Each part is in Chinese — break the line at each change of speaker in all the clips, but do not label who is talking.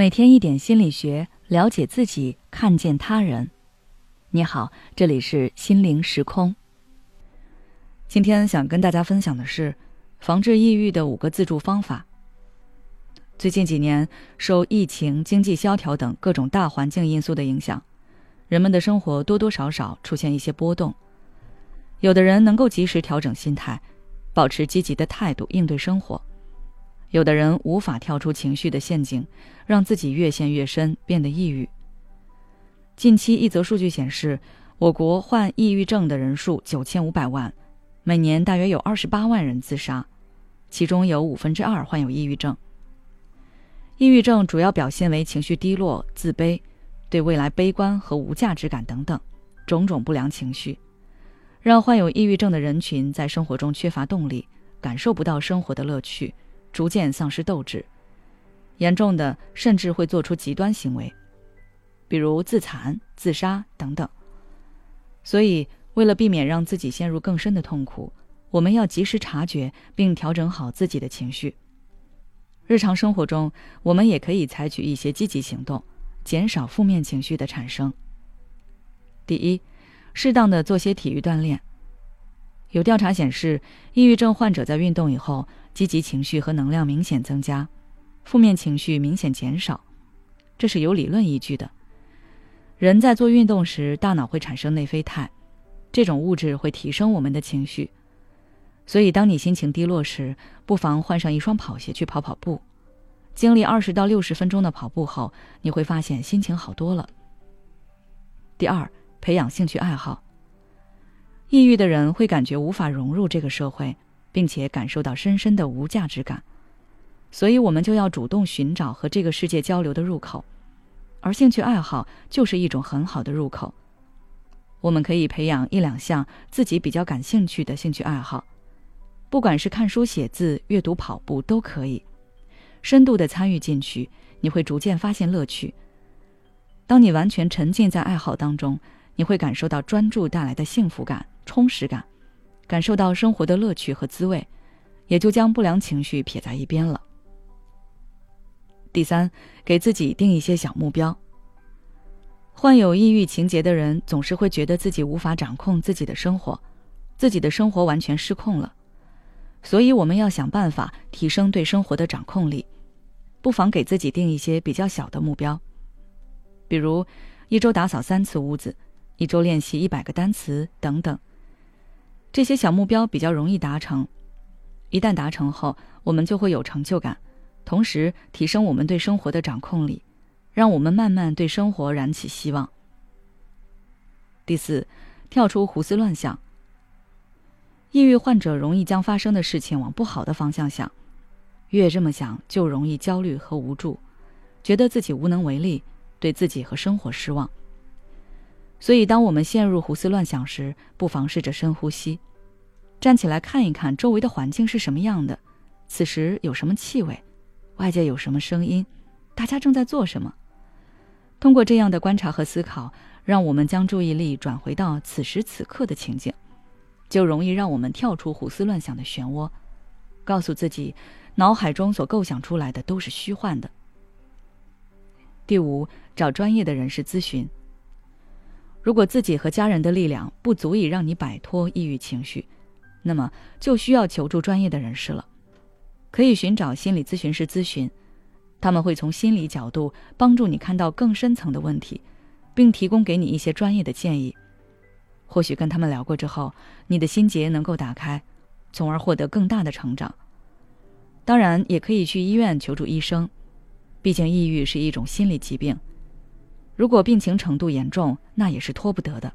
每天一点心理学，了解自己，看见他人。你好，这里是心灵时空。今天想跟大家分享的是防治抑郁的五个自助方法。最近几年，受疫情、经济萧条等各种大环境因素的影响，人们的生活多多少少出现一些波动。有的人能够及时调整心态，保持积极的态度应对生活。有的人无法跳出情绪的陷阱，让自己越陷越深，变得抑郁。近期一则数据显示，我国患抑郁症的人数九千五百万，每年大约有二十八万人自杀，其中有五分之二患有抑郁症。抑郁症主要表现为情绪低落、自卑、对未来悲观和无价值感等等种种不良情绪，让患有抑郁症的人群在生活中缺乏动力，感受不到生活的乐趣。逐渐丧失斗志，严重的甚至会做出极端行为，比如自残、自杀等等。所以，为了避免让自己陷入更深的痛苦，我们要及时察觉并调整好自己的情绪。日常生活中，我们也可以采取一些积极行动，减少负面情绪的产生。第一，适当的做些体育锻炼。有调查显示，抑郁症患者在运动以后。积极情绪和能量明显增加，负面情绪明显减少，这是有理论依据的。人在做运动时，大脑会产生内啡肽，这种物质会提升我们的情绪。所以，当你心情低落时，不妨换上一双跑鞋去跑跑步。经历二十到六十分钟的跑步后，你会发现心情好多了。第二，培养兴趣爱好。抑郁的人会感觉无法融入这个社会。并且感受到深深的无价值感，所以我们就要主动寻找和这个世界交流的入口，而兴趣爱好就是一种很好的入口。我们可以培养一两项自己比较感兴趣的兴趣爱好，不管是看书、写字、阅读、跑步都可以，深度的参与进去，你会逐渐发现乐趣。当你完全沉浸在爱好当中，你会感受到专注带来的幸福感、充实感。感受到生活的乐趣和滋味，也就将不良情绪撇在一边了。第三，给自己定一些小目标。患有抑郁情节的人总是会觉得自己无法掌控自己的生活，自己的生活完全失控了。所以我们要想办法提升对生活的掌控力，不妨给自己定一些比较小的目标，比如一周打扫三次屋子，一周练习一百个单词等等。这些小目标比较容易达成，一旦达成后，我们就会有成就感，同时提升我们对生活的掌控力，让我们慢慢对生活燃起希望。第四，跳出胡思乱想。抑郁患者容易将发生的事情往不好的方向想，越这么想就容易焦虑和无助，觉得自己无能为力，对自己和生活失望。所以，当我们陷入胡思乱想时，不妨试着深呼吸，站起来看一看周围的环境是什么样的，此时有什么气味，外界有什么声音，大家正在做什么。通过这样的观察和思考，让我们将注意力转回到此时此刻的情景，就容易让我们跳出胡思乱想的漩涡，告诉自己，脑海中所构想出来的都是虚幻的。第五，找专业的人士咨询。如果自己和家人的力量不足以让你摆脱抑郁情绪，那么就需要求助专业的人士了。可以寻找心理咨询师咨询，他们会从心理角度帮助你看到更深层的问题，并提供给你一些专业的建议。或许跟他们聊过之后，你的心结能够打开，从而获得更大的成长。当然，也可以去医院求助医生，毕竟抑郁是一种心理疾病。如果病情程度严重，那也是拖不得的。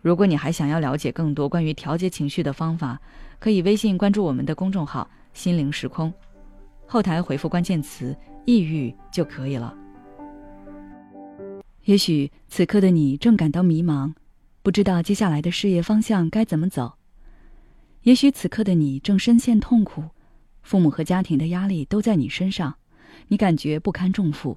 如果你还想要了解更多关于调节情绪的方法，可以微信关注我们的公众号“心灵时空”，后台回复关键词“抑郁”就可以了。也许此刻的你正感到迷茫，不知道接下来的事业方向该怎么走；也许此刻的你正深陷痛苦，父母和家庭的压力都在你身上，你感觉不堪重负。